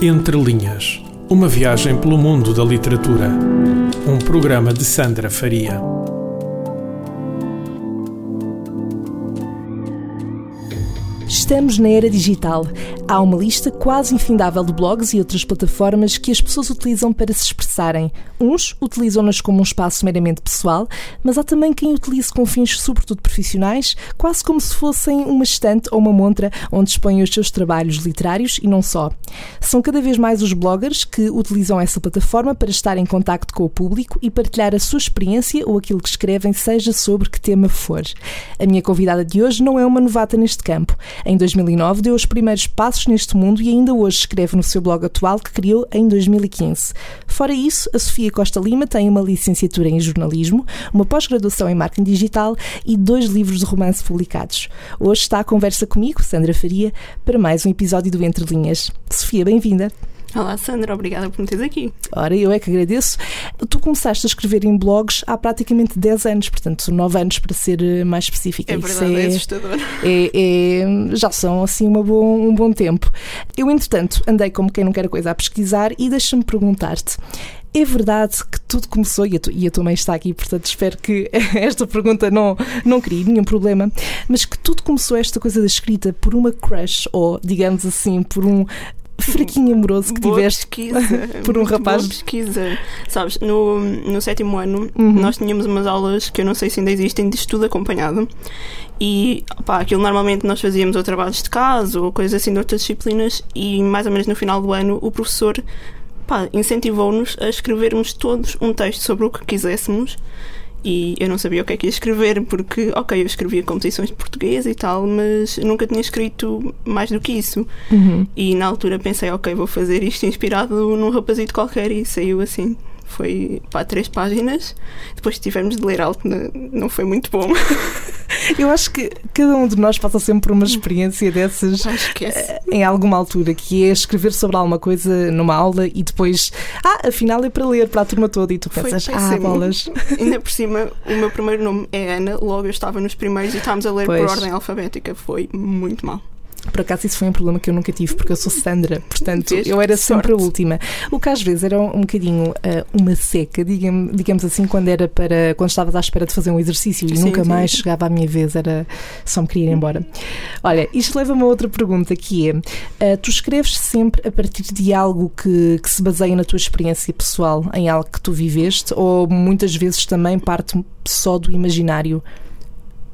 Entre Linhas Uma viagem pelo mundo da literatura. Um programa de Sandra Faria. Estamos na era digital. Há uma lista quase infindável de blogs e outras plataformas que as pessoas utilizam para se expressarem. Uns utilizam-nas como um espaço meramente pessoal, mas há também quem utilize com fins sobretudo profissionais, quase como se fossem uma estante ou uma montra onde expõem os seus trabalhos literários e não só. São cada vez mais os bloggers que utilizam essa plataforma para estar em contacto com o público e partilhar a sua experiência ou aquilo que escrevem, seja sobre que tema for. A minha convidada de hoje não é uma novata neste campo. Em 2009 deu os primeiros passos neste mundo e ainda hoje escreve no seu blog atual que criou em 2015. Fora isso, a Sofia Costa Lima tem uma licenciatura em jornalismo, uma pós-graduação em marketing digital e dois livros de romance publicados. Hoje está à conversa comigo, Sandra Faria, para mais um episódio do Entre Linhas. Sofia, bem-vinda. Olá Sandra, obrigada por me teres aqui. Ora, eu é que agradeço. Tu começaste a escrever em blogs há praticamente 10 anos, portanto 9 anos para ser eh, mais específica. É verdade, é, é assustador. É, é, já são assim uma bom, um bom tempo. Eu, entretanto, andei como quem não quer a coisa a pesquisar e deixa-me perguntar-te. É verdade que tudo começou, e a, tu, e a tua mãe está aqui, portanto espero que esta pergunta não, não crie nenhum problema, mas que tudo começou esta coisa da escrita por uma crush, ou digamos assim, por um fraquinho amoroso que boa tiveste pesquisa, por um rapaz. Boa pesquisa. Sabes, no, no sétimo ano Uhum. nós tínhamos umas aulas que eu não sei se ainda existem de estudo acompanhado. E pá, aquilo normalmente nós fazíamos ou trabalhos de casa ou coisas assim de outras disciplinas e mais ou menos no final do ano o professor incentivou-nos a escrevermos todos um texto sobre o que quiséssemos e eu não sabia o que é que ia escrever, porque, ok, eu escrevia composições de português e tal, mas nunca tinha escrito mais do que isso. Uhum. E na altura pensei, ok, vou fazer isto inspirado num rapazito qualquer e saiu assim. Foi para três páginas. Depois tivemos de ler algo, não- foi muito bom. Eu acho que cada um de nós passa sempre por uma experiência dessas eh, em alguma altura, que é escrever sobre alguma coisa numa aula e depois, ah, afinal é para ler para a turma toda e tu pensas, ah, bolas. Ainda por cima, o meu primeiro nome é Ana, logo eu estava nos primeiros e estávamos a ler Pois. por ordem alfabética. Foi muito mal. Por acaso isso foi um problema que eu nunca tive, porque eu sou Sandra, portanto Vês? eu era sempre a última. O que às vezes era um bocadinho ah, uma seca, digamos, digamos assim, quando era para quando estavas à espera de fazer um exercício e Sim, nunca sim. mais chegava à minha vez, era só me queria ir embora. Olha, isto leva-me a outra pergunta que é: ah, tu escreves sempre a partir de algo que, que se baseia na tua experiência pessoal, em algo que tu viveste, ou muitas vezes também parte só do imaginário?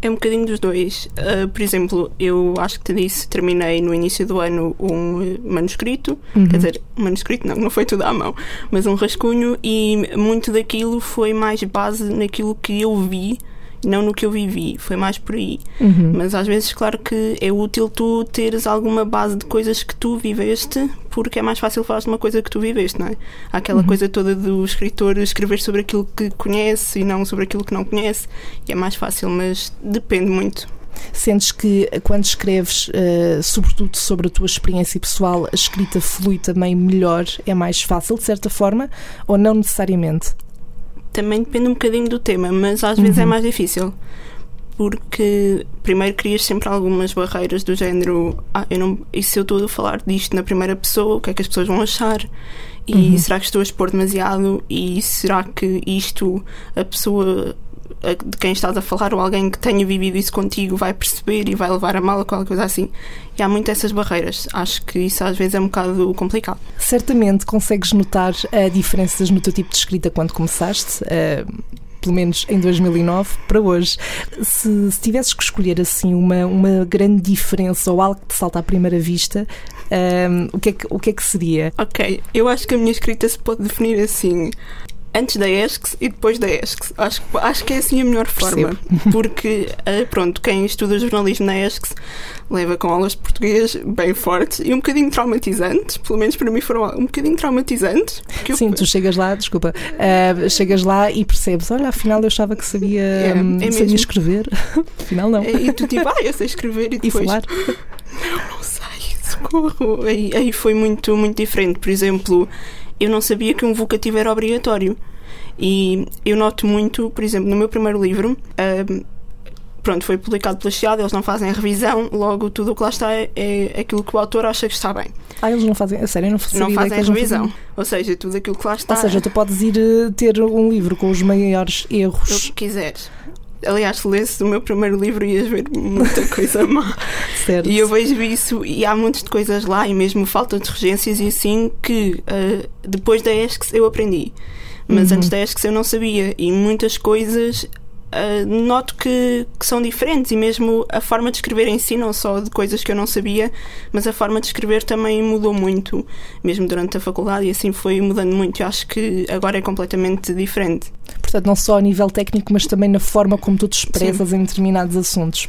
É um bocadinho dos dois. Ah, por exemplo, eu acho que te disse, terminei no início do ano um eh, manuscrito, Uhum. quer dizer, um manuscrito não, não foi tudo à mão, mas um rascunho, e muito daquilo foi mais base naquilo que eu vi, não no que eu vivi, foi mais por aí. Uhum. Mas às vezes, claro que é útil tu teres alguma base de coisas que tu viveste, porque é mais fácil falar de uma coisa que tu viveste, não é? Há aquela Uhum. coisa toda do escritor escrever sobre aquilo que conhece e não sobre aquilo que não conhece, e é mais fácil, mas depende muito. Sentes que eh, quando escreves, eh, sobretudo sobre a tua experiência pessoal, a escrita flui também melhor, é mais fácil, de certa forma, ou não necessariamente? Também depende um bocadinho do tema, mas às vezes é Uhum. mais difícil. Porque primeiro crias sempre algumas barreiras do género, ah, eu não, e se eu estou a falar disto na primeira pessoa, o que é que as pessoas vão achar? E Uhum. será que estou a expor demasiado? E será que isto a pessoa de quem estás a falar ou alguém que tenha vivido isso contigo vai perceber e vai levar a mal ou qualquer coisa assim? E há muito essas barreiras. Acho que isso às vezes é um bocado complicado. Certamente consegues notar eh, diferenças no teu tipo de escrita quando começaste, eh, pelo menos em 2009 para hoje. Se, se tivesses que escolher assim uma, uma grande diferença ou algo que te salta à primeira vista, eh, o, que é que, o que é que seria? Ok, eu acho que a minha escrita se pode definir assim. Antes da ESCS e depois da ESCS. Acho, que- acho que é assim a melhor forma. Porque, eh, pronto, quem estuda jornalismo na ESCS leva com aulas de português bem fortes e um bocadinho traumatizantes. Pelo menos para mim foram um bocadinho traumatizantes. eu- Sim, tu chegas lá, desculpa, eh, chegas lá e percebes, olha, afinal eu achava que sabia, É, hum, é sabia mesmo. escrever, afinal não. E tu tipo, ah, eu sei escrever e E depois. falar. não sei, socorro. Aí, aí foi muito, muito diferente. Por exemplo, eu não sabia que um vocativo era obrigatório. E eu noto muito, por exemplo, no meu primeiro livro, ahm, pronto, foi publicado pela Chiado, eles não fazem a revisão, logo tudo o que lá está é, é aquilo que o autor acha que está bem. Ah, eles não fazem, a sério, não, não fazem a revisão. Ou seja, tudo aquilo que lá está. Ou seja, tu podes ir uh, ter um livro com os maiores erros. O que quiseres. Aliás, se lesse o meu primeiro livro ias ver muita coisa má. certo. E eu vejo isso e há de coisas lá e mesmo falta de regências e assim que uh, depois da ESCS eu aprendi. Mas uhum. antes da ESCS eu não sabia e muitas coisas uh, noto que, que, são diferentes e mesmo a forma de escrever em si, não só de coisas que eu não sabia, mas a forma de escrever também mudou muito, mesmo durante a faculdade, e assim foi mudando muito. Eu acho que agora é completamente diferente. Portanto, não só a nível técnico, mas também na forma como tu te expressas Sim. em determinados assuntos.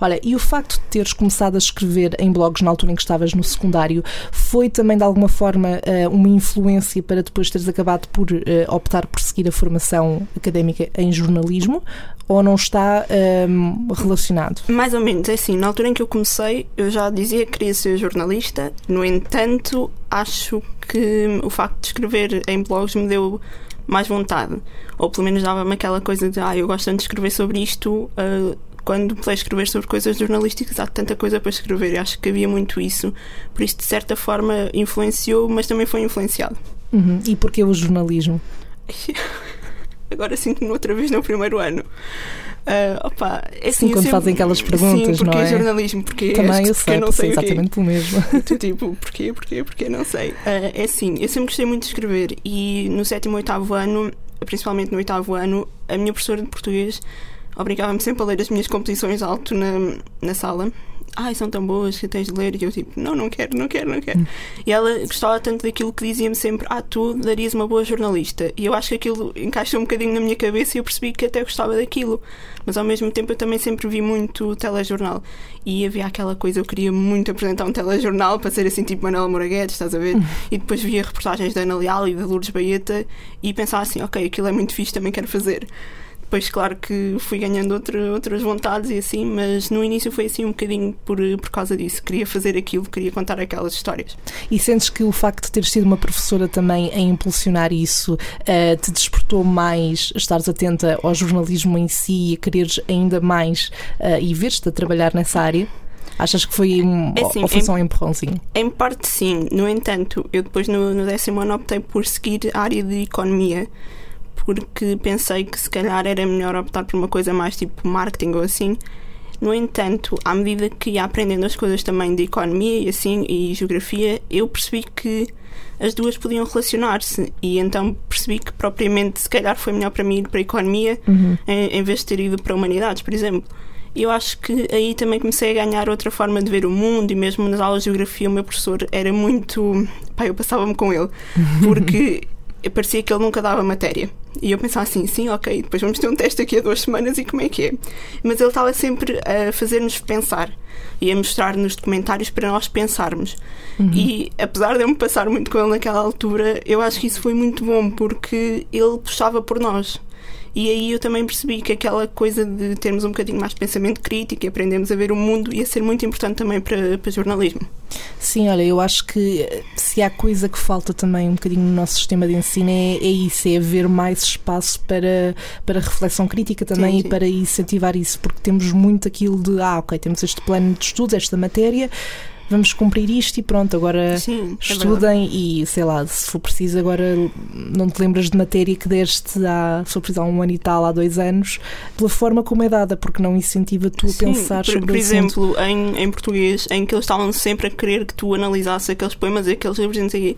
Olha, e o facto de teres começado a escrever em blogs na altura em que estavas no secundário foi também de alguma forma uh, uma influência para depois teres acabado por uh, optar por seguir a formação académica em jornalismo? Ou não está um, ehm, relacionado? Mais ou menos, é assim. Na altura em que eu comecei, eu já dizia que queria ser jornalista, no entanto, acho que o facto de escrever em blogs me deu mais vontade. Ou pelo menos dava-me aquela coisa de, ah, eu gosto tanto de escrever sobre isto, uh, quando puder escrever sobre coisas jornalísticas, há tanta coisa para escrever. Eu acho que havia muito isso. Por isso, de certa forma, influenciou, mas também foi influenciado. Uhum. E porquê o jornalismo? Agora sinto-me outra vez no primeiro ano. Uh, opa, é assim, sim, quando sempre... fazem aquelas perguntas, sim, porque não é? jornalismo, porque Também este, eu sei, não sei exatamente o mesmo. Tu, tipo, porquê, porquê, porquê, não sei. Uh, é assim, eu sempre gostei muito de escrever e no sétimo, oitavo ano, principalmente no oitavo ano, a minha professora de português obrigava-me sempre a ler as minhas composições alto na, na sala. Ai, são tão boas que tens de ler. E eu tipo, não, não quero, não quero, não quero. Hum. E ela gostava tanto daquilo que dizia-me sempre: Ah, tu darias uma boa jornalista. E eu acho que aquilo encaixou um bocadinho na minha cabeça e eu percebi que até gostava daquilo. Mas ao mesmo tempo eu também sempre vi muito telejornal. E havia aquela coisa, eu queria muito apresentar um telejornal para ser assim tipo Manuela Moraguetes, estás a ver? Hum. E depois via reportagens da Ana Leal e da Lourdes Baeta e pensava assim: Ok, aquilo é muito fixe, também quero fazer. Depois, claro que fui ganhando outra, outras vontades e assim, mas no início foi assim um bocadinho por, por causa disso. Queria fazer aquilo, queria contar aquelas histórias. E sentes que o facto de teres sido uma professora também a impulsionar isso uh, te despertou mais estares atenta ao jornalismo em si e a quereres ainda mais uh, e ver-te a trabalhar nessa área? Achas que foi um, é assim, ou foi só um empurrãozinho? Em parte sim. No entanto, eu depois no, no décimo ano optei por seguir a área de economia porque pensei que se calhar era melhor optar por uma coisa mais tipo marketing ou assim. No entanto, à medida que ia aprendendo as coisas também de economia e assim e geografia, eu percebi que as duas podiam relacionar-se e então percebi que propriamente se calhar foi melhor para mim ir para a economia uhum. em, em vez de ter ido para humanidades, por exemplo. E eu acho que aí também comecei a ganhar outra forma de ver o mundo e mesmo nas aulas de geografia o meu professor era muito. Pá, eu passava-me com ele porque parecia que ele nunca dava matéria. E eu pensava assim, sim, ok, depois vamos ter um teste aqui a duas semanas e como é que é? Mas ele estava sempre a fazer-nos pensar e a mostrar-nos documentários para nós pensarmos. Uhum. E apesar de eu me passar muito com ele naquela altura, eu acho que isso foi muito bom porque ele puxava por nós. E aí eu também percebi que aquela coisa de termos um bocadinho mais de pensamento crítico e aprendemos a ver o mundo ia ser muito importante também para, para jornalismo. Sim, olha, eu acho que se há coisa que falta também um bocadinho no nosso sistema de ensino é, é isso, é haver mais espaço para, para reflexão crítica também sim, sim. e para incentivar isso, porque temos muito aquilo de, ah, ok, temos este plano de estudos, esta matéria vamos cumprir isto e pronto, agora Sim, é estudem é e sei lá, se for preciso, agora não te lembras de matéria que deste há, se for preciso, há um ano e tal, há dois anos, pela forma como é dada, porque não incentiva tu a Sim, pensar por, sobre Por exemplo, em, em português, em que eles estavam sempre a querer que tu analisasses aqueles poemas e aqueles livros e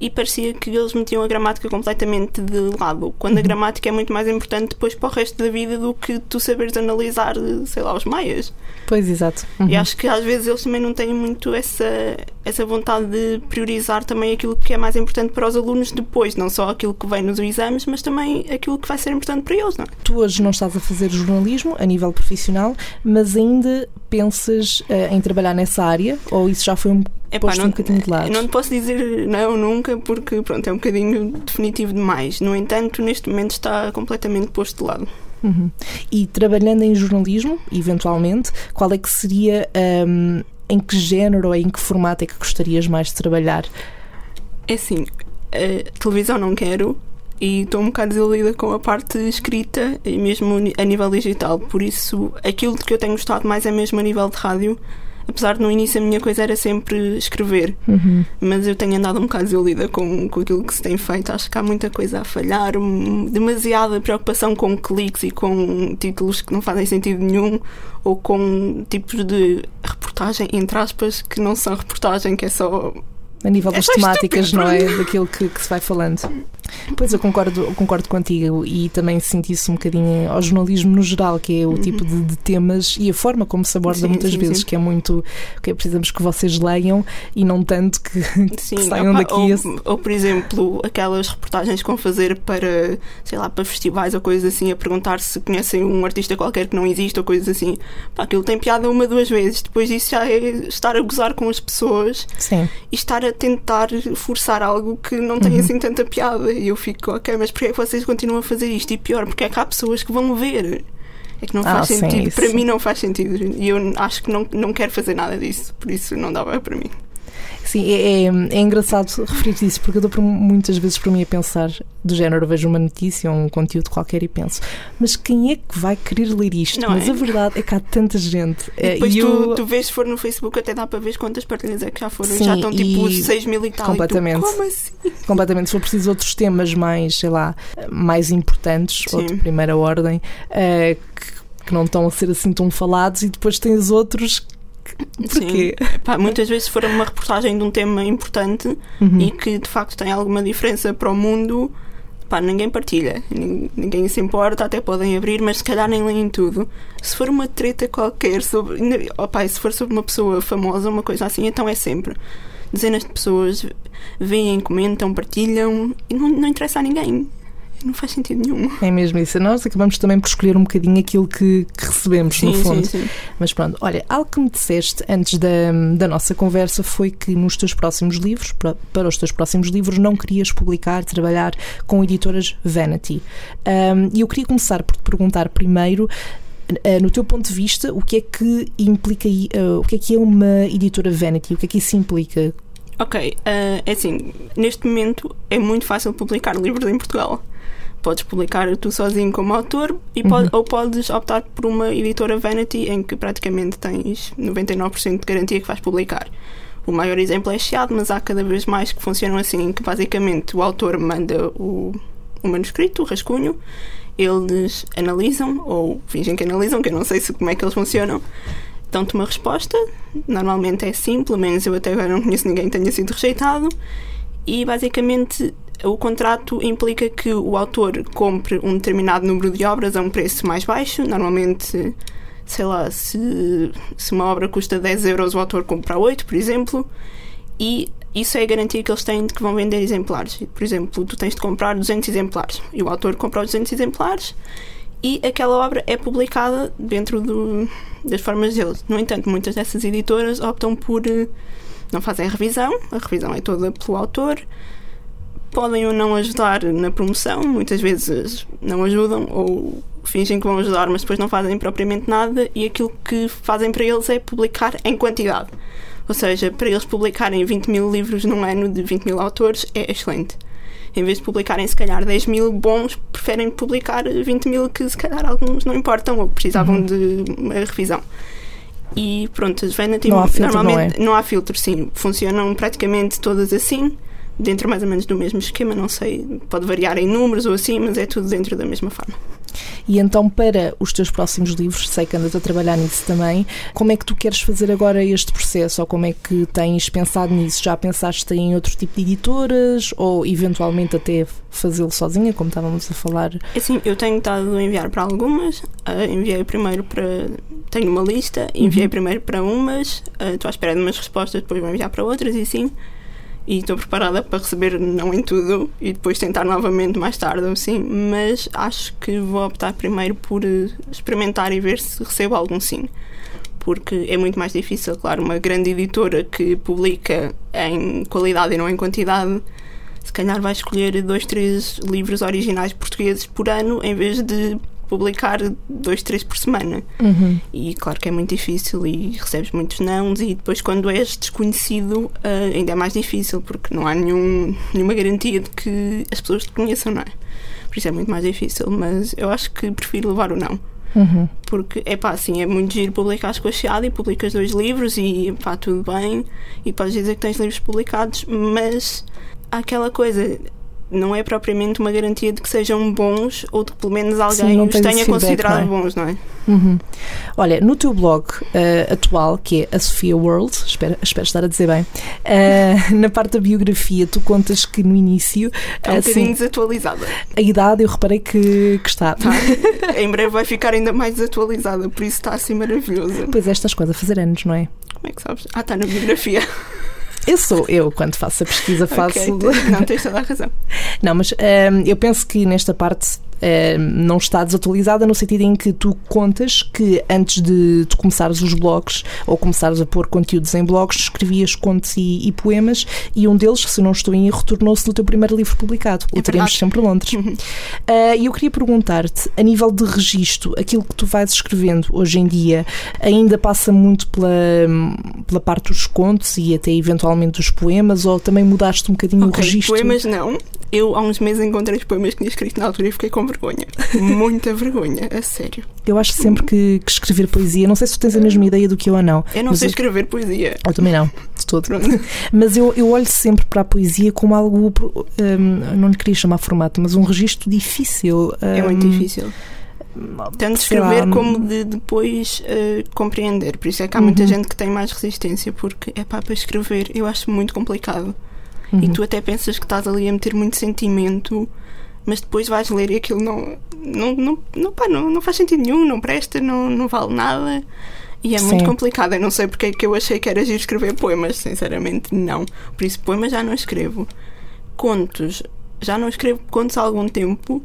e parecia que eles metiam a gramática completamente de lado, quando a uhum. gramática é muito mais importante depois para o resto da vida do que tu saberes analisar, sei lá, os maias. Pois, exato. Uhum. E acho que às vezes eles também não têm muito essa, essa vontade de priorizar também aquilo que é mais importante para os alunos depois, não só aquilo que vem nos exames, mas também aquilo que vai ser importante para eles, não é? Tu hoje não estás a fazer jornalismo a nível profissional, mas ainda pensas uh, em trabalhar nessa área ou isso já foi um Epá, não, um bocadinho de lado? Não te posso dizer não nunca porque pronto, é um bocadinho definitivo demais. No entanto, neste momento está completamente posto de lado. Uhum. E trabalhando em jornalismo, eventualmente, qual é que seria um, em que género ou em que formato é que gostarias mais de trabalhar? É assim, televisão não quero, e estou um bocado desiludida com a parte escrita e mesmo a nível digital. Por isso, aquilo que eu tenho gostado mais é mesmo a nível de rádio. Apesar de no início a minha coisa era sempre escrever, Uhum. mas eu tenho andado um bocado desiludida com, com aquilo que se tem feito. Acho que há muita coisa a falhar, demasiada preocupação com cliques e com títulos que não fazem sentido nenhum, ou com tipos de reportagem, entre aspas, que não são reportagem, que é só A nível É das só temáticas, estúpido, não é? Daquilo que, que se vai falando. Pois eu concordo, eu concordo contigo e também sinto isso um bocadinho ao jornalismo no geral, que é o tipo de, de temas e a forma como se aborda Sim, muitas sim, vezes, sim. que é muito. que é, precisamos que vocês leiam e não tanto que, que saiam opa, daqui. ou, esse- ou, por exemplo, aquelas reportagens que vão fazer para, sei lá, para festivais ou coisas assim, a perguntar se conhecem um artista qualquer que não existe ou coisas assim. Pá, aquilo tem piada uma, duas vezes. Depois disso já é estar a gozar com as pessoas e estar a tentar forçar algo que não tem Uhum. assim tanta piada. E eu fico, ok, mas porquê é que vocês continuam a fazer isto? E pior, porque é que há pessoas que vão ver? É que não Ah, faz sim, sentido. isso para sim. mim não faz sentido. E eu acho que não, não quero fazer nada disso. Por isso não dava para mim. Sim, é, é, é engraçado referir isso, porque eu dou por- muitas vezes para mim a pensar do género, vejo uma notícia ou um conteúdo qualquer e penso, mas quem é que vai querer ler isto? Não mas é? a verdade é que há tanta gente. E Eh, depois e tu, eu- tu vês, se for no Facebook, até dá para ver quantas partilhas é que já foram. Sim, já estão tipo e- 6 mil e tal. Completamente. Tu, Como assim? completamente. Se for preciso outros temas mais, sei lá, mais importantes, Sim. ou de primeira ordem, eh, que, que não estão a ser assim tão falados, e depois tens outros. que- Porquê? Sim. Pá, muitas vezes, se for uma reportagem de um tema importante Uhum. e que de facto tem alguma diferença para o mundo, pá, ninguém partilha. Nin- Ninguém se importa, até podem abrir, mas se calhar nem leem tudo. Se for uma treta qualquer sobre. Oh, pá, se for sobre uma pessoa famosa, uma coisa assim, então é sempre. Dezenas de pessoas veem, comentam, partilham e não, não interessa a ninguém. Não faz sentido nenhum. É mesmo isso. Nós acabamos também por escolher um bocadinho aquilo que, que recebemos, no Sim, fundo. sim, sim. Mas pronto, olha, algo que me disseste antes da, da nossa conversa foi que nos teus próximos livros, para, para os teus próximos livros, não querias publicar, trabalhar com editoras Vanity. E eu queria começar por te perguntar primeiro. ah, No teu ponto de vista, o que é que implica ah, o que é que é uma editora Vanity? O que é que isso implica? Ok, eh, é assim, neste momento é muito fácil publicar livros em Portugal. Podes publicar tu sozinho como autor e pode- ou podes optar por uma editora Vanity em que praticamente tens 99% de garantia que vais publicar. O maior exemplo é Chiado, mas há cada vez mais que funcionam assim, em que basicamente o autor manda o, o manuscrito, o rascunho, eles analisam, ou fingem que analisam, que eu não sei se, como é que eles funcionam, dão-te uma resposta, normalmente é sim, pelo menos eu até agora não conheço ninguém que tenha sido rejeitado, e basicamente o contrato implica que o autor compre um determinado número de obras a um preço mais baixo, normalmente, sei lá, se, se uma obra custa 10 euros, o autor compra 8, por exemplo, e isso é a garantia que eles têm de que vão vender exemplares. Por exemplo, tu tens de comprar 200 exemplares. E o autor compra os 200 exemplares e aquela obra é publicada dentro do, das formas deles. No entanto, muitas dessas editoras optam por. eh, não fazem revisão, a revisão é toda pelo autor. Podem ou não ajudar na promoção, muitas vezes não ajudam ou fingem que vão ajudar, mas depois não fazem propriamente nada e aquilo que fazem para eles é publicar em quantidade. Ou seja, para eles publicarem 20 mil livros num ano de 20 mil autores é excelente. Em vez de publicarem se calhar 10 mil bons, preferem publicar 20 mil que se calhar alguns não importam ou precisavam de uma revisão. E pronto, as Vanity Não há filtro, normalmente não é? não há filtro, sim. Funcionam praticamente todas assim, dentro mais ou menos do mesmo esquema, não sei, pode variar em números ou assim, mas é tudo dentro da mesma forma. E então, para os teus próximos livros, sei que andas a trabalhar nisso também, como é que tu queres fazer agora este processo? Ou como é que tens pensado nisso? Já pensaste em outro tipo de editoras? Ou eventualmente até fazê-lo sozinha, como estávamos a falar? Assim, eu tenho estado a enviar para algumas, ah, enviei primeiro para. Tenho uma lista, enviei primeiro para umas, ah, estou à espera de umas respostas, depois vou enviar para outras e sim. E estou preparada para receber não em tudo e depois tentar novamente mais tarde, assim, mas acho que vou optar primeiro por eh, experimentar e ver se recebo algum sim. Porque é muito mais difícil, claro, uma grande editora que publica em qualidade e não em quantidade se calhar vai escolher dois, três livros originais portugueses por ano em vez de publicar dois, três por semana. Uhum. E claro que é muito difícil e recebes muitos nãos e depois quando és desconhecido uh, ainda é mais difícil porque não há nenhum, nenhuma garantia de que as pessoas te conheçam, não é? Por isso é muito mais difícil, mas eu acho que prefiro levar o não. Uhum. Porque, é pá, assim, é muito giro publicar com a Chiada e publicas dois livros e pá, tudo bem. E podes dizer que tens livros publicados, mas há aquela coisa, não é propriamente uma garantia de que sejam bons ou de que pelo menos alguém Sim, os tenha considerado é? bons, não é? Uhum. Olha, no teu blog eh, atual, que é a Sofia World, espero, espero estar a dizer bem, eh, na parte da biografia, tu contas que no início, Está um assim, bocadinho desatualizada. a idade eu reparei que, que está. Tá? em breve vai ficar ainda mais desatualizada, por isso está assim maravilhosa. Pois é, estas coisas a fazer anos, não é? Como é que sabes? Ah, está na biografia. Eu sou, eu quando faço a pesquisa faço. Ok, Não, tens toda a razão. Não, mas hum, eu penso que nesta parte não está desatualizada no sentido em que tu contas que antes de tu começares os blogs ou começares a pôr conteúdos em blogs, escrevias contos e, e poemas e um deles, se não estou em erro, tornou-se no teu primeiro livro publicado, o Teremos. Sempre Londres. Ah, E eu queria perguntar-te, a nível de registro, aquilo que tu vais escrevendo hoje em dia ainda passa muito pela, pela parte dos contos e até eventualmente dos poemas ou também mudaste um bocadinho o Ok, registro? poemas não. Eu há uns meses encontrei os poemas que tinha escrito na altura e fiquei com vergonha. Muita vergonha, a sério. Eu acho sempre que, que escrever poesia, não sei se tu tens a mesma ideia do que eu ou não. Eu não sei eu, escrever poesia. eu também não, de todo. Mas eu, eu olho sempre para a poesia como algo, hum, não lhe queria chamar formato, mas um registro difícil. É muito hum, difícil. Tanto de lá, escrever hum. como de depois eh, compreender. Por isso é que há muita Uhum. gente que tem mais resistência, porque é pá, para escrever eu acho muito complicado. Uhum. E tu até pensas que estás ali a meter muito sentimento, mas depois vais ler e aquilo não, não, não, não, pá, não, não faz sentido nenhum, não presta, não, não vale nada. E é muito Sim. complicado. Eu não sei porque é que eu achei que era giro escrever poemas, sinceramente, não. Por isso, poemas já não escrevo. Contos, já não escrevo contos há algum tempo,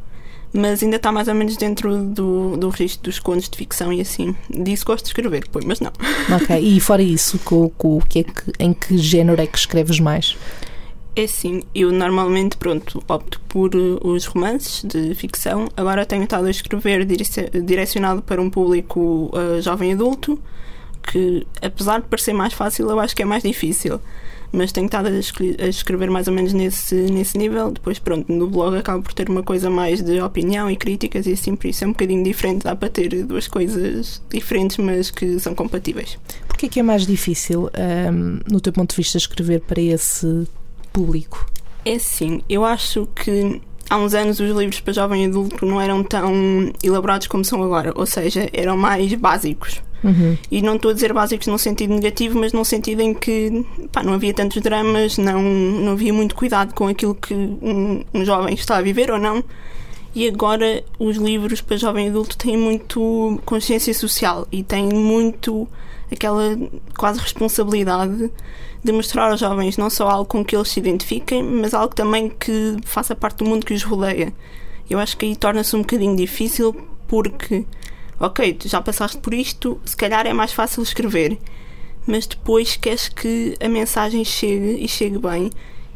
mas ainda está mais ou menos dentro do, do registro dos contos de ficção e assim. Disso gosto de escrever, poemas não. Ok, e fora isso, com, com, que é que, em que género é que escreves mais? É assim, eu normalmente, pronto, opto por eh, os romances de ficção. Agora tenho estado a escrever direcionado para um público eh, jovem adulto, que apesar de parecer mais fácil, eu acho que é mais difícil. Mas tenho estado a, escre- a escrever mais ou menos nesse, nesse nível. Depois, pronto, no blog acabo por ter uma coisa mais de opinião e críticas e assim, por isso é um bocadinho diferente. Dá para ter duas coisas diferentes, mas que são compatíveis. Porquê é que é mais difícil, hum, no teu ponto de vista, escrever para esse público? É assim, eu acho que há uns anos os livros para jovem adulto não eram tão elaborados como são agora, ou seja, eram mais básicos. Uhum. E não estou a dizer básicos num sentido negativo, mas num sentido em que pá, não havia tantos dramas, não, não havia muito cuidado com aquilo que um, um jovem está a viver ou não. E agora os livros para jovem adulto têm muito consciência social e têm muito aquela quase responsabilidade de mostrar aos jovens não só algo com que eles se identifiquem, mas algo também que faça parte do mundo que os rodeia. Eu acho que aí torna-se um bocadinho difícil porque, ok, tu já passaste por isto, se calhar é mais fácil escrever, mas depois queres que a mensagem chegue e chegue bem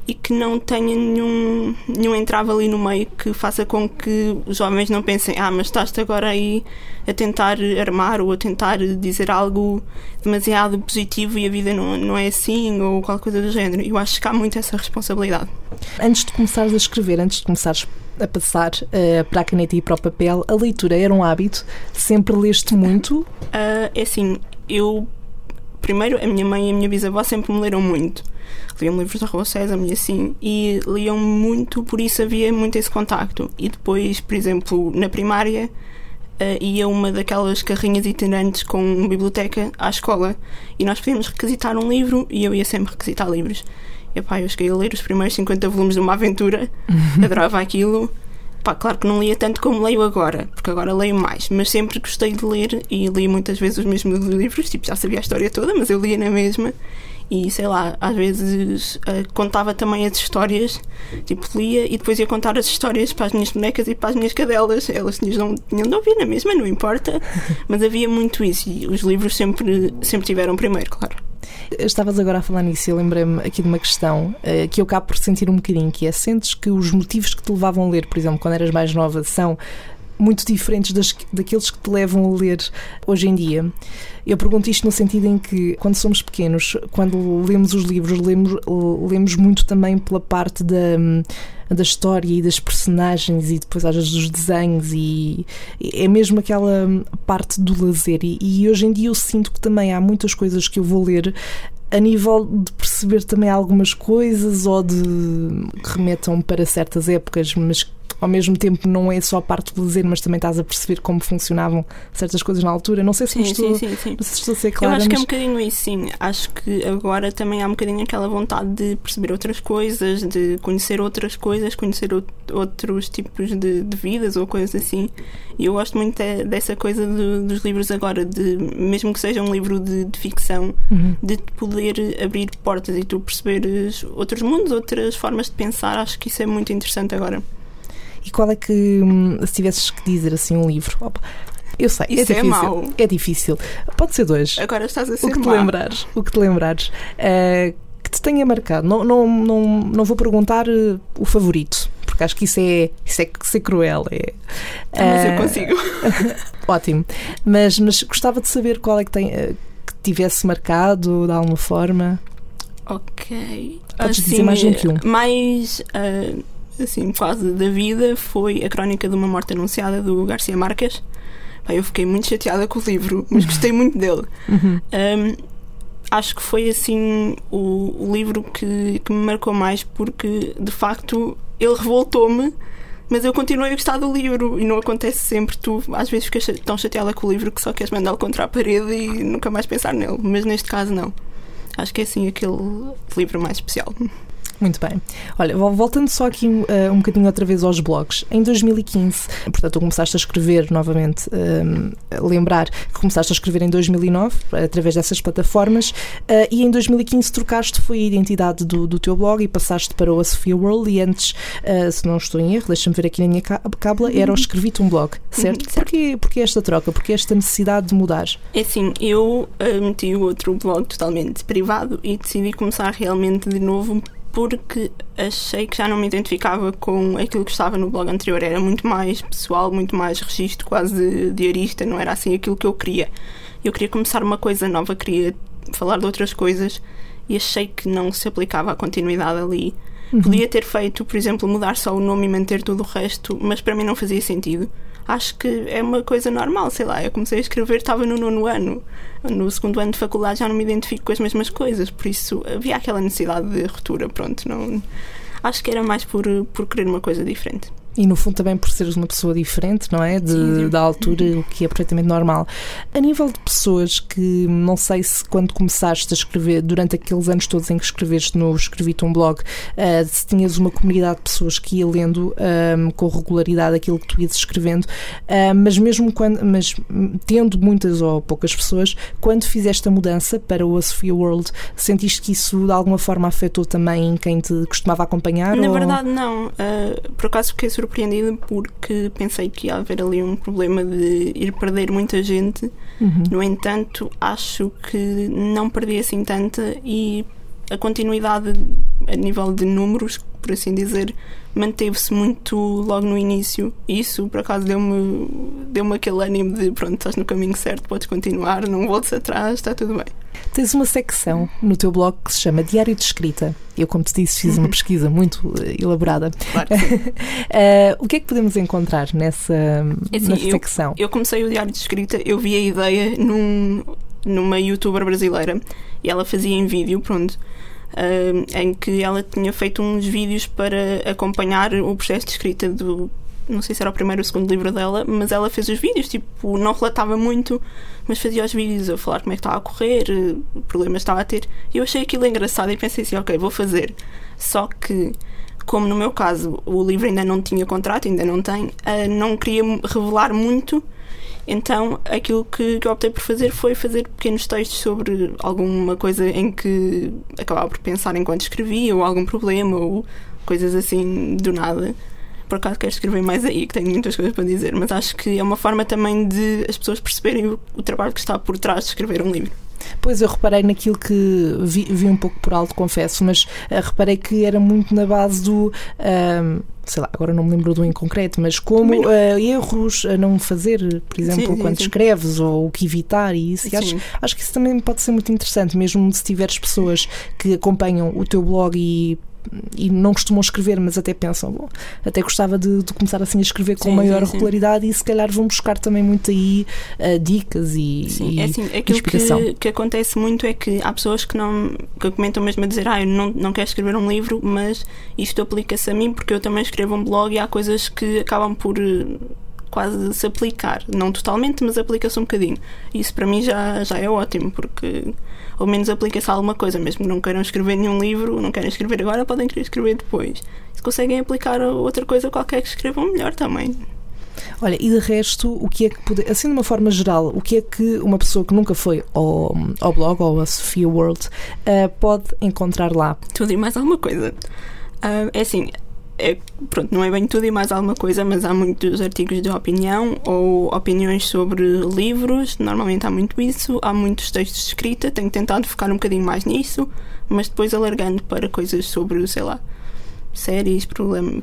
e que não tenha nenhum, nenhum entrave ali no meio que faça com que os jovens não pensem ah, mas estás agora aí a tentar armar ou a tentar dizer algo demasiado positivo e a vida não, não é assim ou qualquer coisa do género. Eu acho que há muito essa responsabilidade. Antes de começares a escrever, antes de começares a passar eh, para a caneta e para o papel, a leitura era um hábito? Sempre leste muito? Ah, é assim, eu primeiro a minha mãe e a minha bisavó sempre me leram muito. Liam livros da Rua Sésamo e assim, e liam muito, por isso havia muito esse contacto. E depois, por exemplo, na primária, ah, ia uma daquelas carrinhas itinerantes com biblioteca à escola e nós podíamos requisitar um livro e eu ia sempre requisitar livros. E pá, eu cheguei a ler os primeiros 50 volumes de uma aventura, adorava aquilo. Pá, claro que não lia tanto como leio agora, porque agora leio mais, mas sempre gostei de ler e li muitas vezes os mesmos livros, tipo, já sabia a história toda, mas eu lia na mesma. E sei lá, às vezes ah, contava também as histórias, tipo, lia e depois ia contar as histórias para as minhas bonecas e para as minhas cadelas. Elas tinham, não, tinham de ouvir na mesma, não importa, mas havia muito isso e os livros sempre, sempre tiveram primeiro, claro. Estavas agora a falar nisso e lembrei-me aqui de uma questão eh, que eu acabo por sentir um bocadinho, que é, sentes que os motivos que te levavam a ler, por exemplo, quando eras mais nova, são muito diferentes das, daqueles que te levam a ler hoje em dia. Eu pergunto isto no sentido em que, quando somos pequenos, quando lemos os livros, lemos, lemos muito também pela parte da, da história e das personagens e depois às vezes dos desenhos e é mesmo aquela parte do lazer. E, e hoje em dia eu sinto que também há muitas coisas que eu vou ler a nível de perceber também algumas coisas ou de que remetam para certas épocas, mas ao mesmo tempo não é só parte do lazer, mas também estás a perceber como funcionavam certas coisas na altura. Não sei se, sim, estou, sim, sim, se estou a ser clara. Eu acho mas... que é um bocadinho isso, sim. Acho que agora também há um bocadinho aquela vontade de perceber outras coisas, de conhecer outras coisas, conhecer outros tipos de, de vidas ou coisas assim. E eu gosto muito de, dessa coisa de, dos livros agora, de mesmo que seja um livro de, de ficção, uhum. de poder abrir portas e tu perceberes outros mundos, outras formas de pensar. Acho que isso é muito interessante agora. E qual é que, hum, se tivesses que dizer assim um livro? Opa, eu sei, Isso é difícil. É, mau. é difícil. Pode ser dois. Agora estás a ser o que má. te lembrares, o que te lembrares. Uh, que te tenha marcado. Não, não, não, não vou perguntar uh, o favorito, porque acho que isso é, isso é ser cruel. É, uh, mas eu consigo. ótimo. Mas, mas gostava de saber qual é que tem que tivesse marcado de alguma forma. Ok. Podes assim, dizer mais um que um. Mais assim, quase da vida, foi a crónica de uma morte anunciada do Garcia Marques. eu fiquei muito chateada com o livro, mas gostei muito dele. Uhum. Um, acho que foi assim o, o livro que, que me marcou mais porque de facto ele revoltou-me mas eu continuei a gostar do livro e não acontece sempre. Tu às vezes ficas tão chateada com o livro que só queres mandá-lo contra a parede e nunca mais pensar nele, mas neste caso não. Acho que é assim aquele livro mais especial. Muito bem. Olha, voltando só aqui uh, um bocadinho outra vez aos blogs. Em 2015, portanto, tu começaste a escrever novamente, um, lembrar que começaste a escrever em 2009, através dessas plataformas, uh, e em 2015 trocaste foi a identidade do, do teu blog e passaste para o A Sophia World e antes, uh, se não estou em erro, deixa-me ver aqui na minha cábula, era o Escrevite um blog, certo? Uhum, certo. Porquê, porquê esta troca? Porquê esta necessidade de mudar? É assim, eu meti o outro blog totalmente privado e decidi começar realmente de novo porque achei que já não me identificava com aquilo que estava no blog anterior. Era muito mais pessoal, muito mais registro, quase diarista, não era assim aquilo que eu queria. Eu queria começar uma coisa nova, queria falar de outras coisas e achei que não se aplicava a continuidade ali. Uhum. Podia ter feito, por exemplo, mudar só o nome e manter tudo o resto, mas para mim não fazia sentido acho que é uma coisa normal, sei lá. Eu comecei a escrever, estava no nono ano. No segundo ano de faculdade já não me identifico com as mesmas coisas, por isso havia aquela necessidade de ruptura, pronto. Não, acho que era mais por, por querer uma coisa diferente. E no fundo também por seres uma pessoa diferente, não é? De, sim. Da altura, o que é perfeitamente normal. A nível de pessoas que não sei se quando começaste a escrever, durante aqueles anos todos em que escreveste no Escrevi-te um blog, uh, se tinhas uma comunidade de pessoas que ia lendo um, com regularidade aquilo que tu ias escrevendo, uh, mas mesmo quando, mas tendo muitas ou poucas pessoas, quando fizeste a mudança para o A Sophia World, sentiste que isso de alguma forma afetou também quem te costumava acompanhar? Na ou... verdade, não. Uh, por acaso fiquei surpreendida porque pensei que ia haver ali um problema de ir perder muita gente. Uhum. No entanto, acho que não perdi assim tanta e a continuidade a nível de números, por assim dizer, manteve-se muito logo no início. Isso, por acaso, deu-me deu aquele ânimo de pronto, estás no caminho certo, podes continuar, não voltes atrás, está tudo bem. Tens uma secção no teu blog que se chama Diário de Escrita. Eu, como te disse, fiz uma Uhum. pesquisa muito uh, elaborada. Claro, uh, o que é que podemos encontrar nessa, É assim, nessa secção? Eu comecei o diário de escrita, eu vi a ideia num, numa youtuber brasileira e ela fazia em vídeo, pronto. Em que ela tinha feito uns vídeos para acompanhar o processo de escrita do. Não sei se era o primeiro ou o segundo livro dela, mas ela fez os vídeos, tipo, não relatava muito, mas fazia os vídeos a falar como é que estava a correr, uh, problemas estava a ter. E eu achei aquilo engraçado e pensei assim, ok, vou fazer. Só que, como no meu caso o livro ainda não tinha contrato, ainda não tem, uh, não queria revelar muito então, aquilo que, que eu optei por fazer foi fazer pequenos textos sobre alguma coisa em que acabava por pensar enquanto escrevia, ou algum problema, ou coisas assim do nada. Por acaso quero escrever mais aí, que tenho muitas coisas para dizer, mas acho que é uma forma também de as pessoas perceberem o, o trabalho que está por trás de escrever um livro. Pois eu reparei naquilo que vi, vi um pouco por alto, confesso, mas uh, reparei que era muito na base do. Uh, sei lá, agora não me lembro do em concreto, mas como uh, erros a não fazer, por exemplo, sim, sim, quando sim. escreves ou o que evitar e isso. E acho, acho que isso também pode ser muito interessante, mesmo se tiveres pessoas que acompanham o teu blog e e não costumam escrever, mas até pensam, bom, até gostava de, de começar assim a escrever com sim, maior sim, regularidade sim. e se calhar vão buscar também muito aí uh, dicas e, sim, e é assim, aquilo inspiração. Que, que acontece muito é que há pessoas que não que comentam mesmo a dizer, ah, eu não, não quero escrever um livro, mas isto aplica-se a mim porque eu também escrevo um blog e há coisas que acabam por quase se aplicar, não totalmente, mas aplica-se um bocadinho. Isso para mim já, já é ótimo, porque ao menos aplica-se a alguma coisa, mesmo que não queiram escrever nenhum livro, não querem escrever agora, podem querer escrever depois. Se conseguem aplicar a outra coisa qualquer que escrevam, melhor também. Olha, e de resto, o que é que pode, assim de uma forma geral, o que é que uma pessoa que nunca foi ao, ao blog ou a Sofia World uh, pode encontrar lá? Tudo e mais alguma coisa. Uh, é assim, é, pronto, não é bem tudo e mais alguma coisa, mas há muitos artigos de opinião ou opiniões sobre livros, normalmente há muito isso, há muitos textos de escrita, tenho tentado focar um bocadinho mais nisso, mas depois alargando para coisas sobre, sei lá, séries,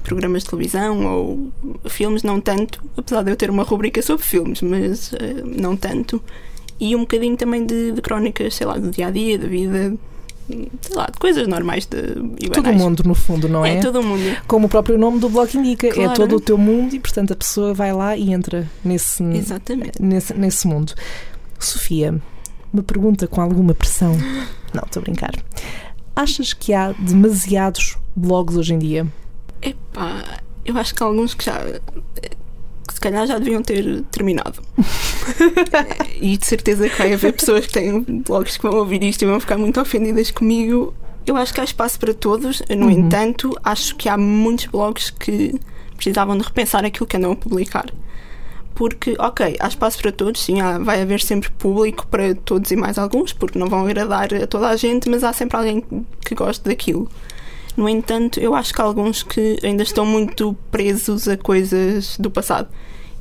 programas de televisão ou filmes, não tanto, apesar de eu ter uma rubrica sobre filmes, mas uh, não tanto. E um bocadinho também de, de crónicas, sei lá, do dia a dia, da vida, sei lá, de coisas normais de e Todo o mundo, no fundo, não é? É todo o mundo. Como o próprio nome do blog indica, é claro. é todo o teu mundo e, portanto, a pessoa vai lá e entra nesse, Exatamente. nesse, nesse mundo. Sofia, uma pergunta com alguma pressão. Não, estou a brincar. Achas que há demasiados blogs hoje em dia? Epá, eu acho que há alguns que já calhar já deviam ter terminado. e de certeza que vai haver pessoas que têm blogs que vão ouvir isto e vão ficar muito ofendidas comigo. Eu acho que há espaço para todos, no uhum. entanto, acho que há muitos blogs que precisavam de repensar aquilo que andam a publicar. Porque, ok, há espaço para todos, sim, há, vai haver sempre público para todos e mais alguns, porque não vão agradar a toda a gente, mas há sempre alguém que goste daquilo. No entanto, eu acho que há alguns que ainda estão muito presos a coisas do passado.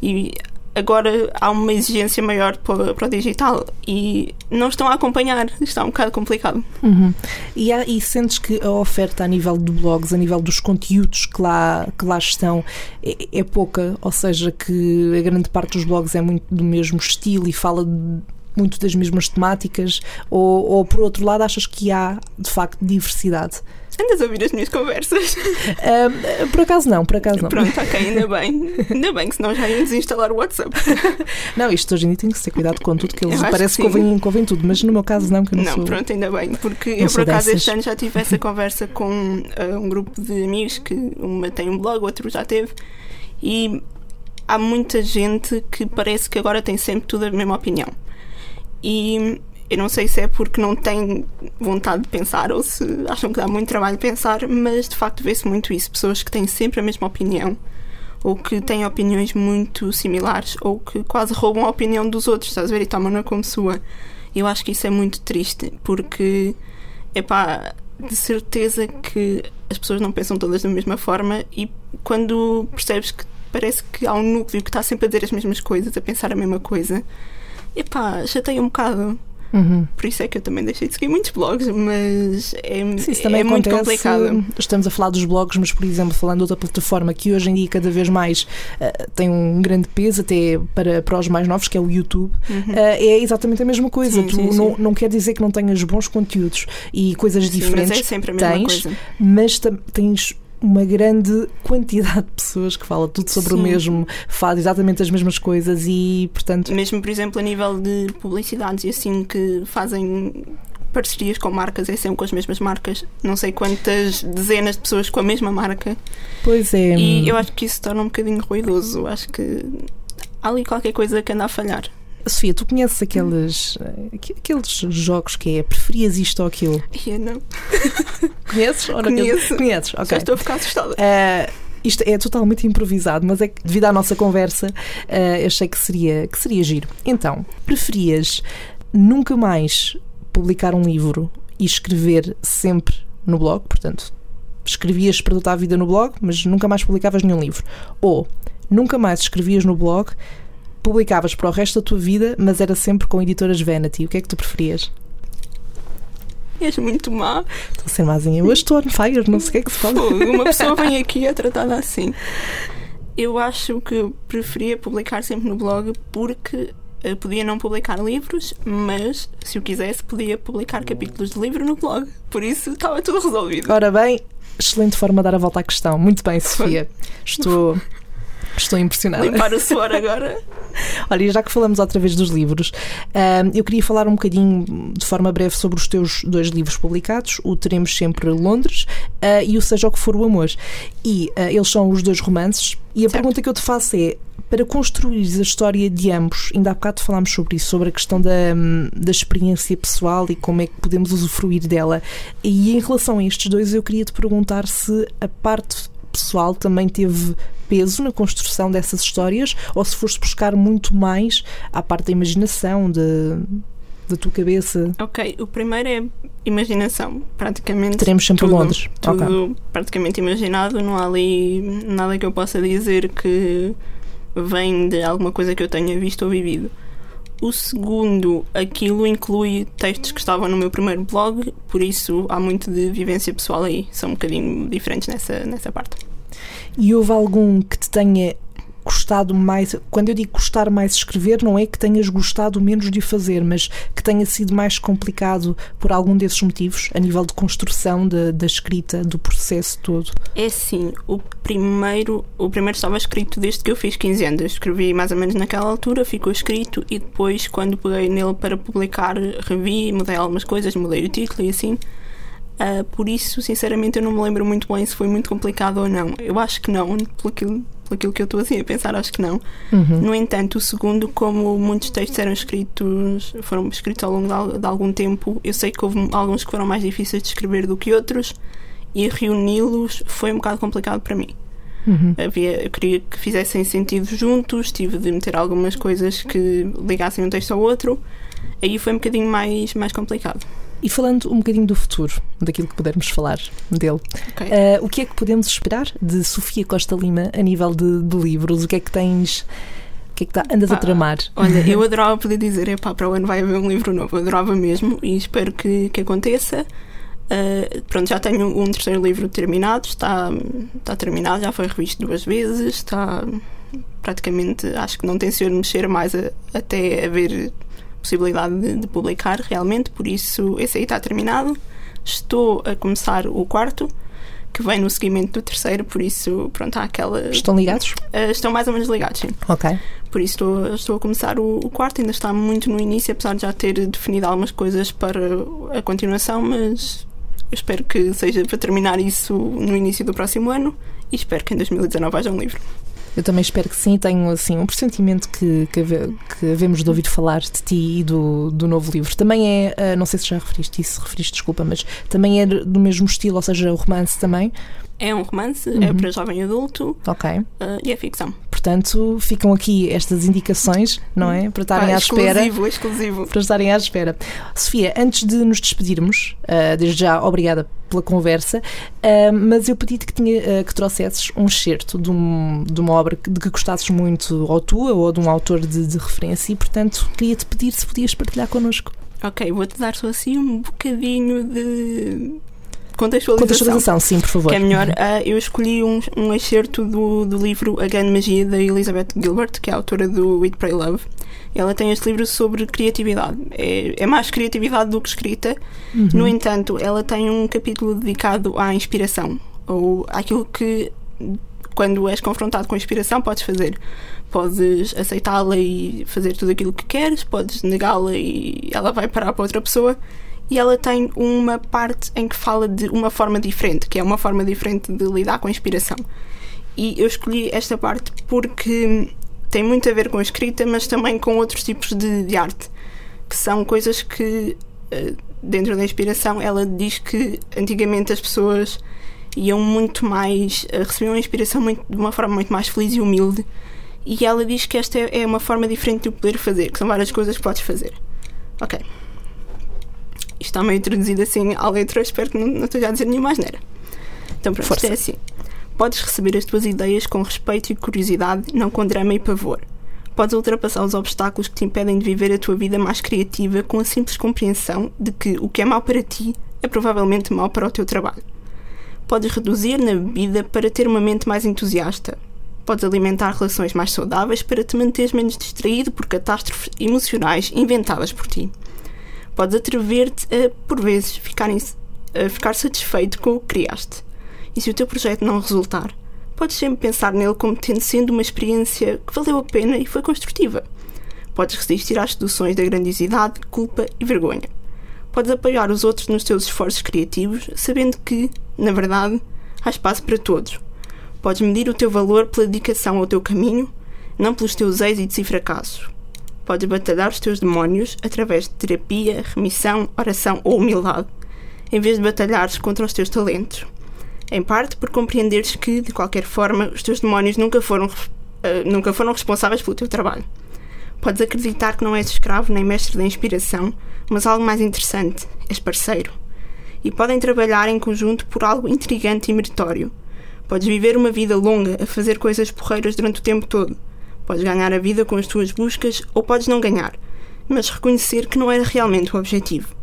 E agora há uma exigência maior para, para o digital e não estão a acompanhar, está um bocado complicado. Uhum. E, há, e sentes que a oferta a nível de blogs, a nível dos conteúdos que lá, que lá estão, é, é pouca, ou seja, que a grande parte dos blogs é muito do mesmo estilo e fala de, muito das mesmas temáticas, ou, ou por outro lado achas que há de facto diversidade? Andas a ouvir as minhas conversas? Um, por acaso não, por acaso não. Pronto, ok, ainda bem. Ainda bem que senão já iam desinstalar o WhatsApp. Não, isto hoje em dia tem que ter cuidado com tudo, que eles parece que, que ouvem tudo, mas no meu caso não, que eu não, não sou. pronto, ainda bem, porque eu por acaso dessas. este ano já tive essa conversa com uh, um grupo de amigos que uma tem um blog, outro já teve, e há muita gente que parece que agora tem sempre tudo a mesma opinião. E eu não sei se é porque não têm vontade de pensar ou se acham que dá muito trabalho pensar, mas de facto vê-se muito isso. Pessoas que têm sempre a mesma opinião ou que têm opiniões muito similares ou que quase roubam a opinião dos outros, estás a ver? E tomam-na como sua. Eu acho que isso é muito triste porque, é pá, de certeza que as pessoas não pensam todas da mesma forma e quando percebes que parece que há um núcleo que está sempre a dizer as mesmas coisas, a pensar a mesma coisa, epá, chateia um bocado. Uhum. Por isso é que eu também deixei de seguir muitos blogs, mas é, Sim, é muito complicado. Estamos a falar dos blogs, mas, por exemplo, falando de outra plataforma que hoje em dia cada vez mais uh, tem um grande peso, até para, para os mais novos, que é o YouTube, uhum. uh, é exatamente a mesma coisa. Sim, tu sim, não, não quer dizer que não tenhas bons conteúdos e coisas diferentes. Mas é sempre a mesma tens, coisa. Mas tens uma grande quantidade de pessoas que falam tudo sobre Sim. o mesmo, fala exatamente as mesmas coisas e, portanto. Mesmo, por exemplo, a nível de publicidades e assim que fazem parcerias com marcas, é sempre com as mesmas marcas, não sei quantas dezenas de pessoas com a mesma marca. Pois é. E eu acho que isso torna um bocadinho ruidoso. Acho que há ali qualquer coisa que anda a falhar. Sofia, tu conheces aqueles, aqueles jogos que é preferias isto ou aquilo? Eu não. Conheces? Ou não Conheço. Conheces? Ok. Já estou a ficar assustada. Uh, isto é totalmente improvisado, mas é que devido à nossa conversa uh, achei que seria, que seria giro. Então, preferias nunca mais publicar um livro e escrever sempre no blog, portanto, escrevias para toda a vida no blog, mas nunca mais publicavas nenhum livro. Ou nunca mais escrevias no blog, publicavas para o resto da tua vida, mas era sempre com editoras Vanity. O que é que tu preferias? És muito má. Estou a ser mazinha. Eu hoje estou on fire, não sei o que é que se fala. Uma pessoa vem aqui e é tratada assim. Eu acho que preferia publicar sempre no blog porque eh, podia não publicar livros, mas se eu quisesse, podia publicar capítulos de livro no blog. Por isso estava tudo resolvido. Ora bem, excelente forma de dar a volta à questão. Muito bem, Sofia. Estou, estou impressionada. Limpar o suor agora. Olha, já que falamos outra vez dos livros, eu queria falar um bocadinho de forma breve sobre os teus dois livros publicados, o Teremos Sempre Londres ah, e o Seja o que For o Amor. E ah, eles são os dois romances. E a Certo. pergunta que eu te faço é: para construir a história de ambos, ainda há bocado falámos sobre isso, sobre a questão da, hum, da experiência pessoal e como é que podemos usufruir dela. E em relação a estes dois, eu queria te perguntar se a parte pessoal também teve peso na construção dessas histórias ou se foste buscar muito mais à parte da imaginação, de, da tua cabeça. Ok, o primeiro é imaginação. Praticamente. Teremos sempre tudo, Londres. Tudo Ok. praticamente imaginado. Não há ali nada que eu possa dizer que vem de alguma coisa que eu tenha visto ou vivido. O segundo, aquilo inclui textos que estavam no meu primeiro blog, por isso há muito de vivência pessoal aí. São um bocadinho diferentes nessa, nessa parte. E houve algum que te tenha gostado mais? Quando eu digo gostar mais escrever, não é que tenhas gostado menos de fazer, mas que tenha sido mais complicado por algum desses motivos, a nível de construção da, da escrita, do processo todo. É sim, o primeiro, o primeiro estava escrito desde que eu fiz 15 anos. Escrevi mais ou menos naquela altura, ficou escrito e depois, quando peguei nele para publicar, revi, mudei algumas coisas, mudei o título e assim. Ah, por isso, sinceramente, eu não me lembro muito bem se foi muito complicado ou não. Eu acho que não, pelo aquilo, pelo aquilo que eu estou assim a pensar, acho que não. No entanto, o segundo, como muitos textos eram escritos, foram escritos ao longo de al- de algum tempo, eu sei que houve alguns que foram mais difíceis de escrever do que outros e reuni-los foi um bocado complicado para mim. Havia, eu queria que fizessem sentido juntos, tive de meter algumas coisas que ligassem um texto ao outro, aí foi um bocadinho mais, mais complicado. E falando um bocadinho do futuro, daquilo que pudermos falar dele, Ok. eh, o que é que podemos esperar de Sofia Costa Lima a nível de, de livros? O que é que tens. O que é que tá- andas a Pá, tramar? Olha, eu adorava poder dizer, epá, para o ano vai haver um livro novo. Eu adorava mesmo e espero que, que aconteça. Uh, pronto, já tenho um terceiro livro terminado, está, está terminado, já foi revisto duas vezes, está praticamente, acho que não tenciono mexer mais a- até haver possibilidade de, de publicar realmente, por isso esse aí está terminado. Estou a começar o quarto, que vem no seguimento do terceiro, por isso, pronto, há aquela. Estão ligados? Uh, estão mais ou menos ligados, sim. Ok. Por isso estou, estou a começar o, o quarto, ainda está muito no início, apesar de já ter definido algumas coisas para a continuação, mas eu espero que seja para terminar isso no início do próximo ano e espero que em 2019 haja um livro. Eu também espero que sim. Tenho assim um pressentimento que, que, que havemos de ouvir falar de ti e do, do novo livro. Também é, ah, não sei se já referiste isso, referiste, desculpa, mas também é do mesmo estilo, ou seja, o romance também. É um romance, é para jovem adulto Ok. uh, e é ficção. Portanto, ficam aqui estas indicações, não é? Para estarem Pá, à espera. exclusivo, exclusivo. para estarem à espera. Sofia, antes de nos despedirmos, ah, desde já obrigada pela conversa, ah, mas eu pedi-te que, tinha, ah, que trouxesses um excerto de, um- de uma obra de que gostasses muito, ou tua, ou de um autor de, de referência, e portanto queria-te pedir se podias partilhar connosco. Ok, vou-te dar só assim um bocadinho de contextualização. Contextualização, sim, por favor. Que é melhor. Ah, eu escolhi um, um excerto do, do livro A Grande Magia da Elizabeth Gilbert, que é a autora do Eat, Pray, Love. Ela tem este livro sobre criatividade. É, é mais criatividade do que escrita. Uhum. No entanto, ela tem um capítulo dedicado à inspiração, ou àquilo que, quando és confrontado com a inspiração, podes fazer. Podes aceitá-la e fazer tudo aquilo que queres, podes negá-la e ela vai parar para outra pessoa. E ela tem uma parte em que fala de uma forma diferente, que é uma forma diferente de lidar com a inspiração. E eu escolhi esta parte porque tem muito a ver com a escrita, mas também com outros tipos de, de arte, que são coisas que, eh, dentro da inspiração, ela diz que antigamente as pessoas iam muito mais, eh, recebiam a inspiração muito- de uma forma muito mais feliz e humilde. E ela diz que esta é uma forma diferente de o poder fazer, que são várias coisas que podes fazer. Ok. Isto está meio traduzido assim à letra, espero que não, não esteja a dizer nenhuma asneira. Então, pronto, isto Força. é assim. Podes receber as tuas ideias com respeito e curiosidade, não com drama e pavor. Podes ultrapassar os obstáculos que te impedem de viver a tua vida mais criativa com a simples compreensão de que o que é mau para ti é provavelmente mau para o teu trabalho. Podes reduzir na bebida para ter uma mente mais entusiasta. Podes alimentar relações mais saudáveis para te manteres menos distraído por catástrofes emocionais inventadas por ti. Podes atrever-te a, por vezes, ficar, em, a ficar satisfeito com o que criaste. E se o teu projeto não resultar, podes sempre pensar nele como tendo sendo uma experiência que valeu a pena e foi construtiva. Podes resistir às seduções da grandiosidade, culpa e vergonha. Podes apoiar os outros nos teus esforços criativos, sabendo que, na verdade, há espaço para todos. Podes medir o teu valor pela dedicação ao teu caminho, não pelos teus êxitos e fracassos. Podes batalhar os teus demónios através de terapia, remissão, oração ou humildade, em vez de batalhares contra os teus talentos. Em parte por compreenderes que, de qualquer forma, os teus demónios nunca foram, uh, nunca foram responsáveis pelo teu trabalho. Podes acreditar que não és escravo nem mestre da inspiração, mas algo mais interessante, és parceiro. E podem trabalhar em conjunto por algo intrigante e meritório. Podes viver uma vida longa a fazer coisas porreiras durante o tempo todo. Podes ganhar a vida com as tuas buscas ou podes não ganhar, mas reconhecer que não era realmente o objetivo.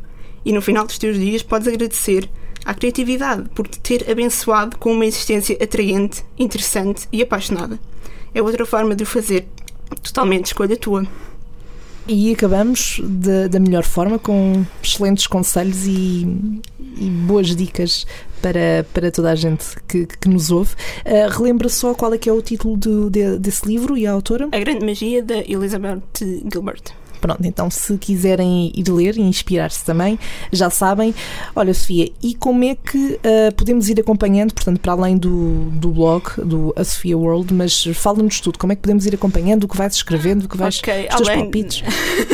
E no final dos teus dias podes agradecer à criatividade por te ter abençoado com uma existência atraente, interessante e apaixonada. É outra forma de o fazer, totalmente escolha tua. E acabamos de, da melhor forma com excelentes conselhos e, e boas dicas para, para toda a gente que, que nos ouve. Uh, relembra só qual é que é o título do, de, desse livro e a autora? A Grande Magia da Elizabeth Gilbert. Pronto, então se quiserem ir ler e inspirar-se também, já sabem. Olha, Sofia, e como é que uh, podemos ir acompanhando, portanto, para além do, do blog, do A Sofia World, mas fala-nos tudo, como é que podemos ir acompanhando o que vais escrevendo, o que vais. Okay, os teus além... palpites.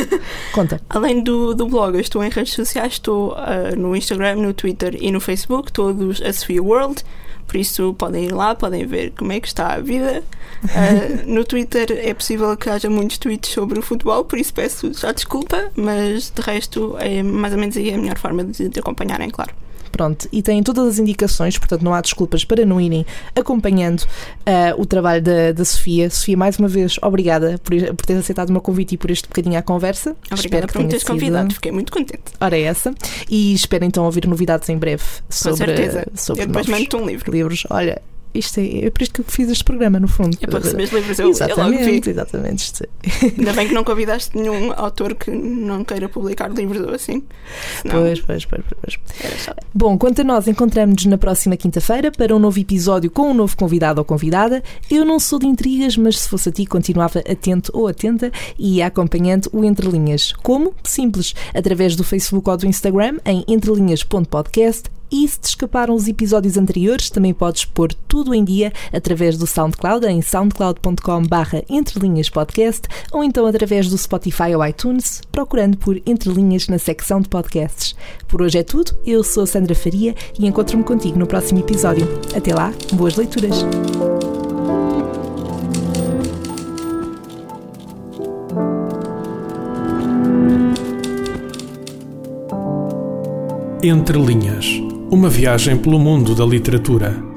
Conta. Além do, do blog, eu estou em redes sociais, estou uh, no Instagram, no Twitter e no Facebook, todos A Sofia World. Por isso podem ir lá, podem ver como é que está a vida. Uh, no Twitter é possível que haja muitos tweets sobre o futebol, por isso peço já desculpa, mas de resto é mais ou menos aí a melhor forma de, de acompanharem, claro. Pronto, e têm todas as indicações, portanto não há desculpas para não irem acompanhando uh, o trabalho da, da Sofia. Sofia, mais uma vez, obrigada por, por teres aceitado o meu convite e por este bocadinho à conversa. Obrigada por me teres sido... convidado, fiquei muito contente. Ora, é essa. E espero então ouvir novidades em breve sobre. Com certeza. Sobre Eu depois mando-te um livro. Livros. Olha, isto é, é por isto que eu fiz este programa, no fundo. É para receber livros, eu, exatamente, eu logo Exatamente. Ainda bem que não convidaste nenhum autor que não queira publicar livros ou assim. Não. Pois, pois, pois, pois. Bom, quanto a nós, encontramos-nos na próxima quinta-feira para um novo episódio com um novo convidado ou convidada. Eu não sou de intrigas, mas se fosse a ti, continuava atento ou atenta e acompanhando o Entre Linhas. Como? Simples, através do Facebook ou do Instagram em entrelinhas.podcast e se te escaparam os episódios anteriores, também podes pôr tudo em dia através do SoundCloud em soundcloud.com/barra podcast ou então através do Spotify ou iTunes, procurando por Entrelinhas na secção de podcasts. Por hoje é tudo. Eu sou a Sandra Faria e encontro-me contigo no próximo episódio. Até lá, boas leituras. Entre linhas uma viagem pelo mundo da literatura.